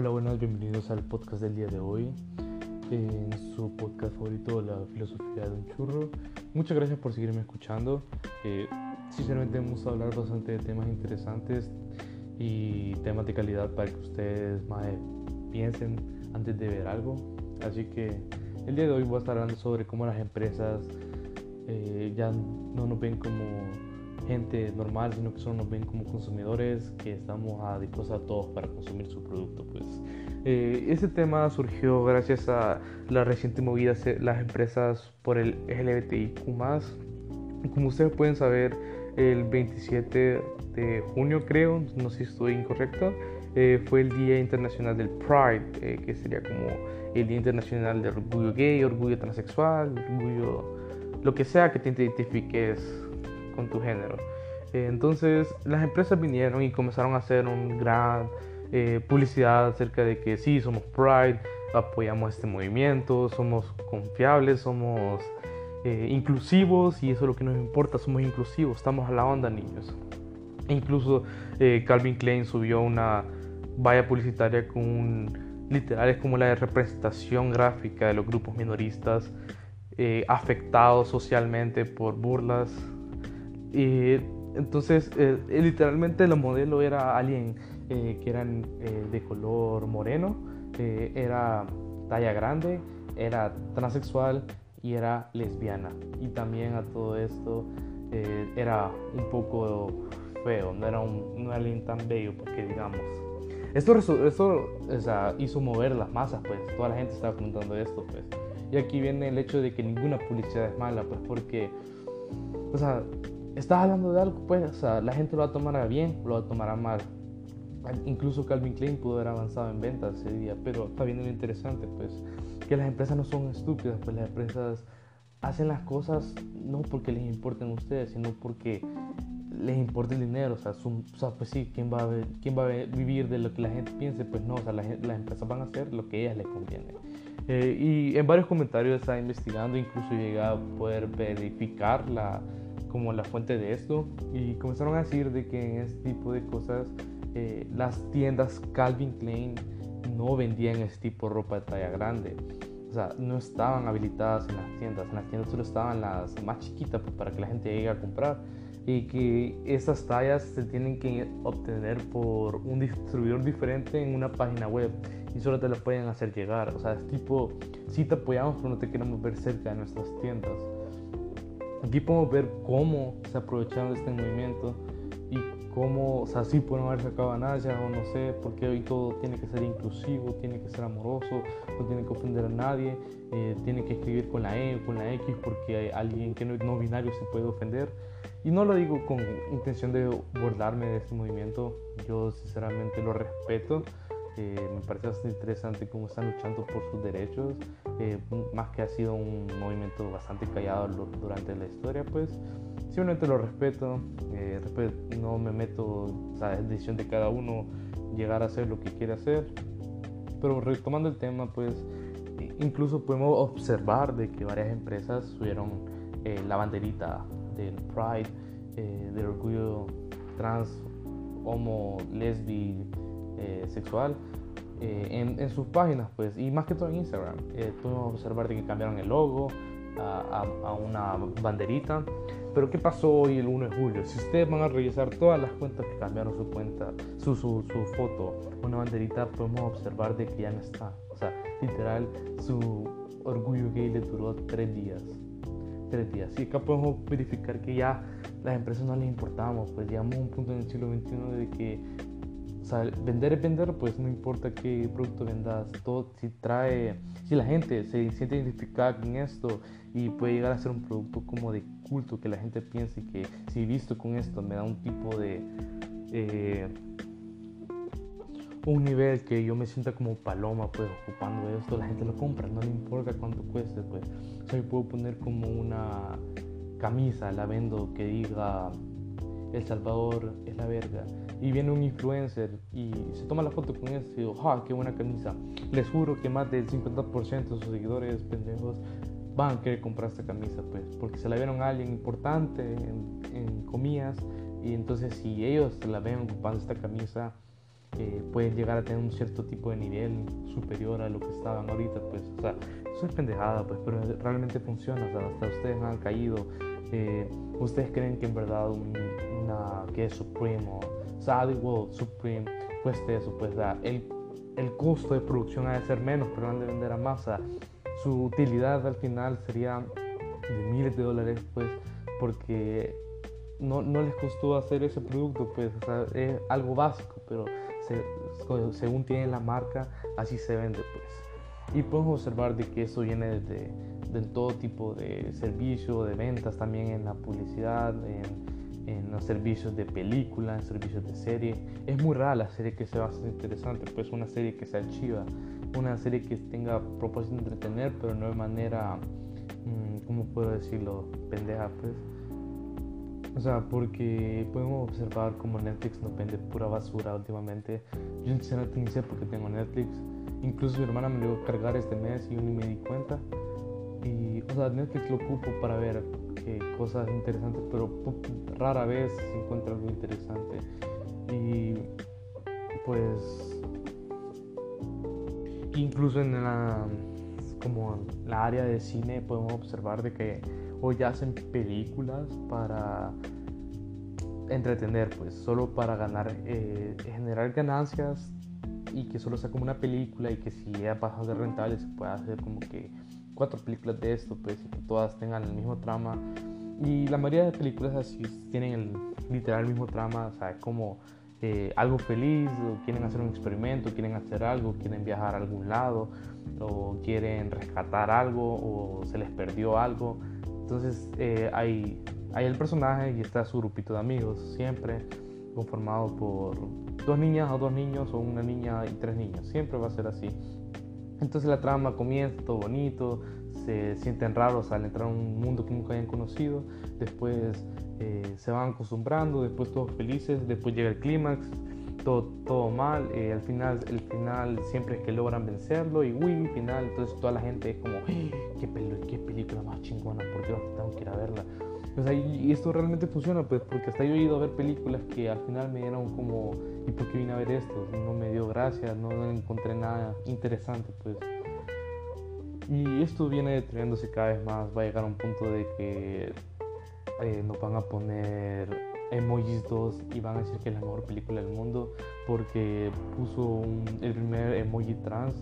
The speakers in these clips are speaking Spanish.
Hola, buenas, bienvenidos al podcast del día de hoy, en su podcast favorito, La Filosofía de un Churro. Muchas gracias por seguirme escuchando. Eh, sinceramente vamos a hablar bastante de temas interesantes y temas de calidad para que ustedes más piensen antes de ver algo. Así que el día de hoy voy a estar hablando sobre cómo las empresas eh, ya no nos ven como gente normal, sino que solo nos ven como consumidores que estamos a dispuestos a todos para consumir su producto. Pues eh, este tema surgió gracias a la reciente movida de las empresas por el LGBTIQ+. Como ustedes pueden saber, el 27 de junio creo, no sé si estoy incorrecto, eh, fue el Día Internacional del Pride, eh, que sería como el Día Internacional del Orgullo Gay, Orgullo Transexual, Orgullo, lo que sea que te identifiques con tu género. Eh, entonces las empresas vinieron y comenzaron a hacer un gran eh, publicidad acerca de que sí, somos Pride, apoyamos este movimiento, somos confiables, somos eh, inclusivos y eso es lo que nos importa, somos inclusivos, estamos a la onda niños. incluso Calvin Klein subió una valla publicitaria con literales como la de representación gráfica de los grupos minoristas afectados socialmente por burlas y entonces, eh, eh, literalmente el modelo era alguien eh, que eran de color moreno, era talla grande, era transexual y era lesbiana. Y también a todo esto era un poco feo, no era, un, no alguien tan bello, porque digamos. Esto, esto hizo mover las masas, pues toda la gente estaba preguntando esto, pues. Y aquí viene el hecho de que ninguna publicidad es mala, pues porque, o sea, estás hablando de algo, pues, o sea, la gente lo va a tomar a bien, lo va a tomar a mal. Incluso Calvin Klein pudo haber avanzado en ventas ese día, pero está viendo lo interesante, pues, que las empresas no son estúpidas, pues las empresas hacen las cosas no porque les importen a ustedes, sino porque les importa el dinero, o sea, o sea pues sí, ¿quién va, a ¿quién va a vivir de lo que la gente piense? Pues no, o sea, las empresas van a hacer lo que a ellas les conviene. Eh, y en varios comentarios estaba investigando, incluso llegué a poder verificar la, como la fuente de esto y comenzaron a decir de que en este tipo de cosas eh, las tiendas Calvin Klein no vendían este tipo de ropa de talla grande. O sea, no estaban habilitadas en las tiendas. En las tiendas solo estaban las más chiquitas pues, para que la gente llegue a comprar. Y que esas tallas se tienen que obtener por un distribuidor diferente en una página web. Y solo te las pueden hacer llegar. O sea, es tipo, sí te apoyamos, pero no te queremos ver cerca de nuestras tiendas. Aquí podemos ver cómo se aprovecharon de este movimiento y cómo, o sea, sí pueden haber sacado ganancias o no sé, porque hoy todo tiene que ser inclusivo, tiene que ser amoroso, no tiene que ofender a nadie, eh, tiene que escribir con la E o con la X porque hay alguien que no es no binario se puede ofender. Y no lo digo con intención de burlarme de este movimiento, yo sinceramente lo respeto. Eh, me parece bastante interesante cómo están luchando por sus derechos, eh, más que ha sido un movimiento bastante callado durante la historia, pues simplemente lo respeto, eh, no me meto, o sea, es decisión de cada uno llegar a hacer lo que quiere hacer, pero retomando el tema, pues incluso podemos observar de que varias empresas subieron la banderita del Pride, del orgullo trans, homo, lesbi, eh, sexual eh, en, sus páginas, pues, y más que todo en Instagram. Eh, pudimos observar de que cambiaron el logo a, a, una banderita. Pero ¿qué pasó hoy el 1 de julio? Si ustedes van a revisar todas las cuentas que cambiaron su cuenta, su, su, su foto, una banderita, podemos observar de que ya no está. O sea, literal, su orgullo gay le duró tres días. Tres días. Y acá podemos verificar que ya las empresas no les importamos, pues llegamos a un punto en el siglo XXI de que sea, vender es vender, pues no importa qué producto vendas, todo si trae, si la gente se siente identificada con esto y puede llegar a ser un producto como de culto, que la gente piense que si visto con esto me da un tipo de... Eh, un nivel que yo me sienta como paloma pues ocupando esto, la gente lo compra, no le importa cuánto cueste pues. O sea, yo puedo poner como una camisa, la vendo que diga El Salvador es la verga. Y viene un influencer y se toma la foto con eso y digo, ¡ah, qué buena camisa! Les juro que más del 50% de sus seguidores pendejos van a querer comprar esta camisa, pues, porque se la vieron a alguien importante en, en comillas y entonces si ellos la ven ocupando esta camisa eh, pueden llegar a tener un cierto tipo de nivel superior a lo que estaban ahorita, pues, o sea, eso es pendejada, pues, pero realmente funciona, o sea, hasta ustedes han caído, eh, ustedes creen que en verdad que es Supreme o World Supreme cueste eso, pues, el, el costo de producción ha de ser menos, pero han de vender a masa, su utilidad al final sería de miles de dólares, pues, porque no, no les costó hacer ese producto, pues, o sea, es algo básico, pero según tiene la marca, así se vende, pues. Y podemos observar de que eso viene de, de todo tipo de servicio, de ventas, también en la publicidad, en, en, los servicios de película, en servicios de serie. Es muy rara la serie que se va a hacer interesante, pues una serie que sea chiva, una serie que tenga propósito de entretener, pero no de manera, mm, ¿cómo puedo decirlo? Pendeja, pues o sea, porque podemos observar como Netflix nos vende pura basura últimamente. Yo sinceramente ni sé por qué tengo Netflix. Incluso mi hermana me lo dio a cargar este mes y yo ni me di cuenta. Y, o sea, Netflix lo ocupo para ver cosas interesantes, pero rara vez se encuentra algo interesante. Y pues, incluso en la, como la área de cine podemos observar de que ya hacen películas para entretener, pues solo para ganar, eh, generar ganancias y que solo sea como una película y que si ya pasa de rentable se pueda hacer como que cuatro películas de esto, pues y que todas tengan el mismo trama. Y la mayoría de películas así tienen el literal mismo trama, o sea, como eh, algo feliz, o quieren hacer un experimento, quieren hacer algo, quieren viajar a algún lado, o quieren rescatar algo, o se les perdió algo. Entonces eh, hay, hay el personaje y está su grupito de amigos, siempre conformado por dos niñas o dos niños o una niña y tres niños. Siempre va a ser así. Entonces la trama comienza todo bonito, se sienten raros al entrar a un mundo que nunca hayan conocido, después eh, se van acostumbrando, después todos felices, después llega el clímax, todo, mal, eh, al final, el final siempre es que logran vencerlo y uy, final, entonces toda la gente es como, ¡Ah! qué, qué película más chingona, por Dios, tengo que ir a verla. Pues ahí, y esto realmente funciona, pues, porque hasta yo he ido a ver películas que al final me dieron como, ¿y por qué vine a ver esto? No me dio gracia, no, encontré nada interesante, pues. Y esto viene deteniéndose cada vez más, va a llegar a un punto de que eh, nos van a poner Emojis 2 y van a decir que es la mejor película del mundo porque puso el primer emoji trans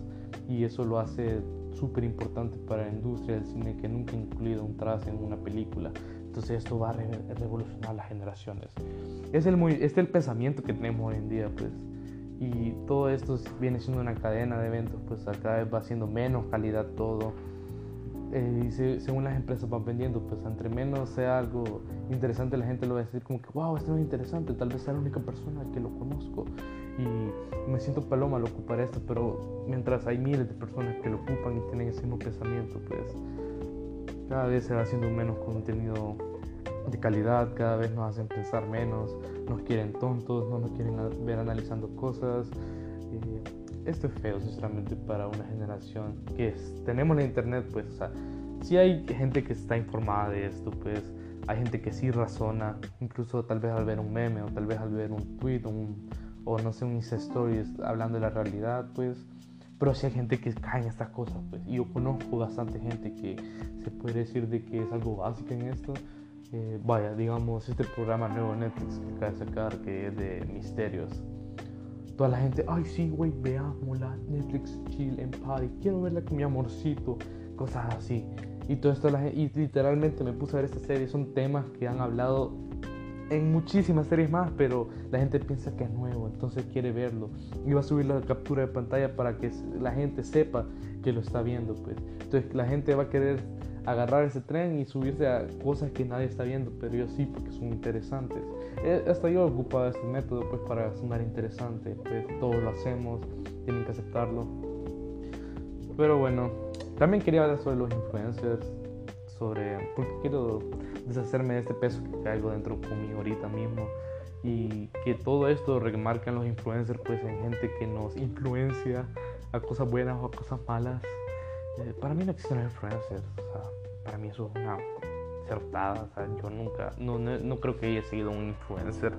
y eso lo hace súper importante para la industria del cine que nunca ha incluido un trans en una película. Entonces esto va a revolucionar las generaciones. Es el, muy, es el pensamiento que tenemos hoy en día, pues. Y todo esto viene siendo una cadena de eventos, pues cada vez va siendo menos calidad todo eh, y según las empresas van vendiendo, pues entre menos sea algo interesante, la gente lo va a decir como que, wow, esto es interesante, tal vez sea la única persona que lo conozco y me siento paloma al ocupar esto, pero mientras hay miles de personas que lo ocupan y tienen ese mismo pensamiento, pues cada vez se va haciendo menos contenido de calidad, cada vez nos hacen pensar menos, nos quieren tontos, no nos quieren ver analizando cosas. Eh, esto es feo, sinceramente, para una generación que tenemos la internet, pues, o sea, si hay gente que está informada de esto, pues, hay gente que sí razona, incluso tal vez al ver un meme o tal vez al ver un tweet o no sé, un Insta Stories hablando de la realidad, pues, pero si hay gente que cae en estas cosas, pues, y yo conozco bastante gente que se puede decir de que es algo básico en esto. Eh, vaya, digamos, este programa nuevo Netflix que acaba de sacar, que es de misterios, toda la gente, ay sí, güey, la Netflix Chill en Party, quiero verla con mi amorcito, cosas así. Y todo esto, la y literalmente me puse a ver esta serie, son temas que han hablado en muchísimas series más, pero la gente piensa que es nuevo, entonces quiere verlo. Y va a subir la captura de pantalla para que la gente sepa que lo está viendo, pues. Entonces la gente va a querer agarrar ese tren y subirse a cosas que nadie está viendo, pero yo sí, porque son interesantes. Eh, hasta yo ocupaba este método pues para sonar interesante, pues todos lo hacemos, tienen que aceptarlo. Pero bueno, también quería hablar sobre los influencers, sobre, porque quiero deshacerme de este peso que caigo dentro conmigo ahorita mismo. Y que todo esto remarcan los influencers pues en gente que nos influencia a cosas buenas o a cosas malas. Eh, para mí no existen influencers, o sea, para mí eso es una acertada, o sea, yo nunca, no, no, creo que haya sido un influencer.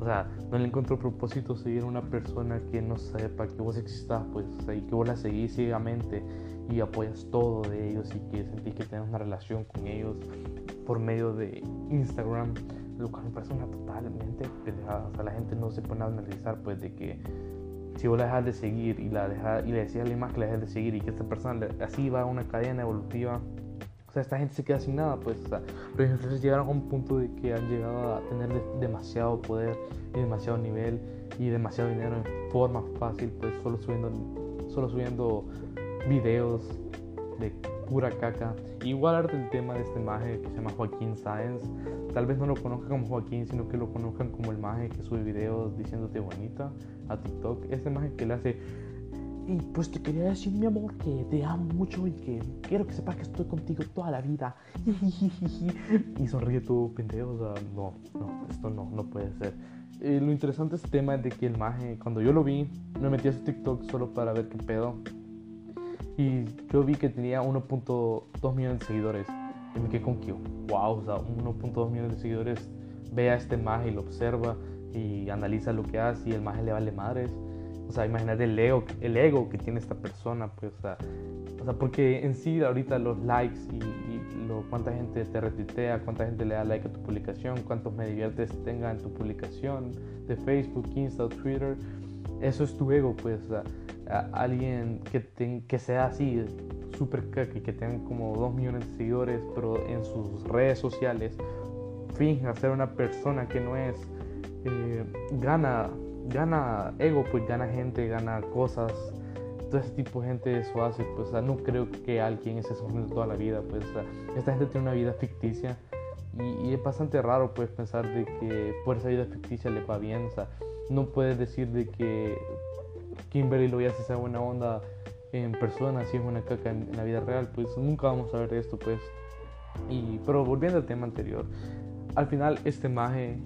O sea, no le encontró propósito seguir a una persona que no sepa que vos existás, pues, y que vos la seguís ciegamente y apoyas todo de ellos y que sentís que tienes una relación con ellos por medio de Instagram, lo cual me parece una totalmente pendejada. O sea, la gente no se pone a analizar, pues, de que si vos la dejas de seguir y, la dejas, y le decías a alguien más que la dejes de seguir y que esta persona así va a una cadena evolutiva, o sea, esta gente se queda sin nada, pues. O sea, los influencers llegaron a un punto de que han llegado a tener demasiado poder y demasiado nivel y demasiado dinero en forma fácil, pues solo subiendo, solo subiendo videos de pura caca. Igual arte el tema de este maje que se llama Joaquín Sáenz. Tal vez no lo conozcan como Joaquín, sino que lo conozcan como el maje que sube videos diciéndote bonita a TikTok. Este maje que le hace y pues te quería decir, mi amor, que te amo mucho y que quiero que sepas que estoy contigo toda la vida. y sonríe todo pendejo. O sea, no, no, esto no, no puede ser. Eh, lo interesante es el tema de que el maje, cuando yo lo vi, me metí a su TikTok solo para ver qué pedo. Y yo vi que tenía 1.2 millones de seguidores. Y me quedé con que, wow, o sea, 1.2 millones de seguidores. Ve a este maje y lo observa y analiza lo que hace y el maje le vale madres. O sea, imagínate el ego, el ego que tiene esta persona, pues, o sea, o sea porque en sí ahorita los likes y, lo, cuánta gente te retuitea, cuánta gente le da like a tu publicación, cuántos me diviertes tenga en tu publicación de Facebook, Insta, Twitter, eso es tu ego, pues, o sea, alguien que, que sea así, súper y que tenga como 2 millones de seguidores, pero en sus redes sociales finja ser una persona que no es, eh, gana gana ego, pues gana gente, gana cosas. Todo ese tipo de gente eso hace, pues no creo que alguien esté sufriendo toda la vida, pues esta gente tiene una vida ficticia y, es bastante raro pues pensar de que por esa vida ficticia le va bien, o sea, no puedes decir de que Kimberly lo hace sea buena onda en persona, si es una caca en, la vida real, pues nunca vamos a ver esto, pues. Y, pero volviendo al tema anterior, al final este maje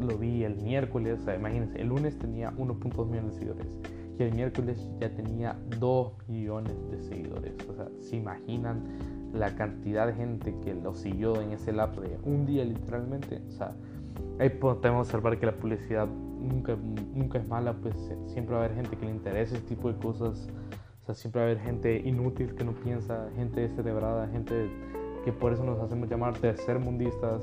lo vi el miércoles, o sea, imagínense, el lunes tenía 1.2 millones de seguidores y el miércoles ya tenía 2 millones de seguidores. O sea, se imaginan la cantidad de gente que lo siguió en ese lapso de un día literalmente. O sea, ahí podemos observar que la publicidad nunca, nunca es mala, pues siempre va a haber gente que le interesa ese tipo de cosas. O sea, siempre va a haber gente inútil que no piensa, gente descerebrada, gente que por eso nos hacemos llamar tercermundistas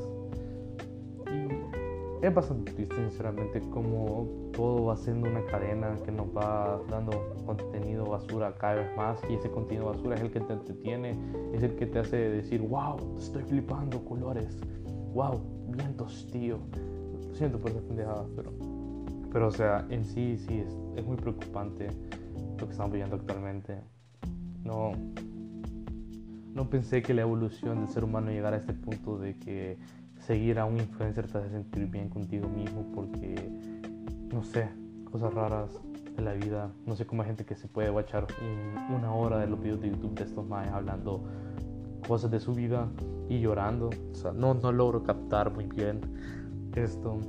es bastante triste, sinceramente, como todo va siendo una cadena que nos va dando contenido basura cada vez más y ese contenido basura es el que te entretiene, es el que te hace decir, wow, estoy flipando colores, wow, vientos, tío. Lo siento por esa pendejada, pero, pero o sea, en sí, sí, es, es muy preocupante lo que estamos viviendo actualmente. No, no pensé que la evolución del ser humano llegara a este punto de que seguir a un influencer te hace sentir bien contigo mismo porque, no sé, cosas raras de la vida. No sé cómo hay gente que se puede watchar una hora de los videos de YouTube de estos más hablando cosas de su vida y llorando. O sea, no, no logro captar muy bien esto,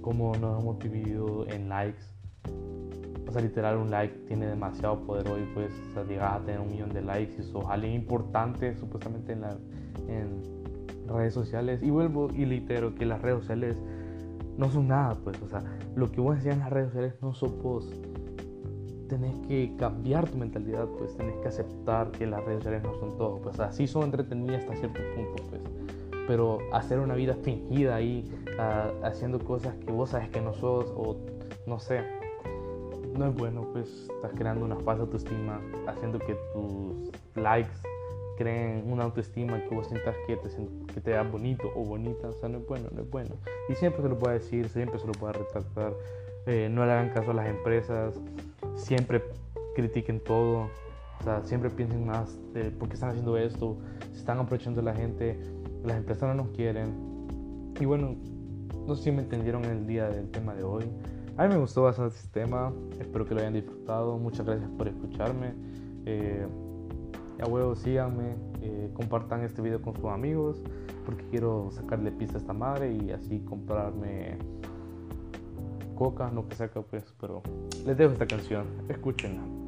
cómo nos hemos dividido en likes. O sea, literal, un like tiene demasiado poder hoy, pues, o sea, llegas a tener un millón de likes y sos alguien importante, supuestamente, en la, en, redes sociales. Y vuelvo y litero que las redes sociales no son nada, pues. O sea, lo que vos decías en las redes sociales no sos vos. Tenés que cambiar tu mentalidad, pues. Tenés que aceptar que las redes sociales no son todo. Pues así son entretenidas hasta cierto punto, pues. Pero hacer una vida fingida ahí, haciendo cosas que vos sabes que no sos, o no sé, no es bueno, pues estás creando una falsa autoestima, haciendo que tus likes creen una autoestima que vos sientas que te, que te da bonito o bonita, o sea, no es bueno, no es bueno. Y siempre se lo puede decir, siempre se lo puede retractar, eh, no le hagan caso a las empresas, siempre critiquen todo, o sea, siempre piensen más de por qué están haciendo esto, se están aprovechando de la gente, las empresas no nos quieren. Y bueno, no sé si me entendieron en el día del tema de hoy. A mí me gustó bastante este tema, espero que lo hayan disfrutado, muchas gracias por escucharme. Eh, huevo, síganme, eh, compartan este video con sus amigos, porque quiero sacarle pista a esta madre y así comprarme coca, no que saca pues, pero les dejo esta canción, escúchenla.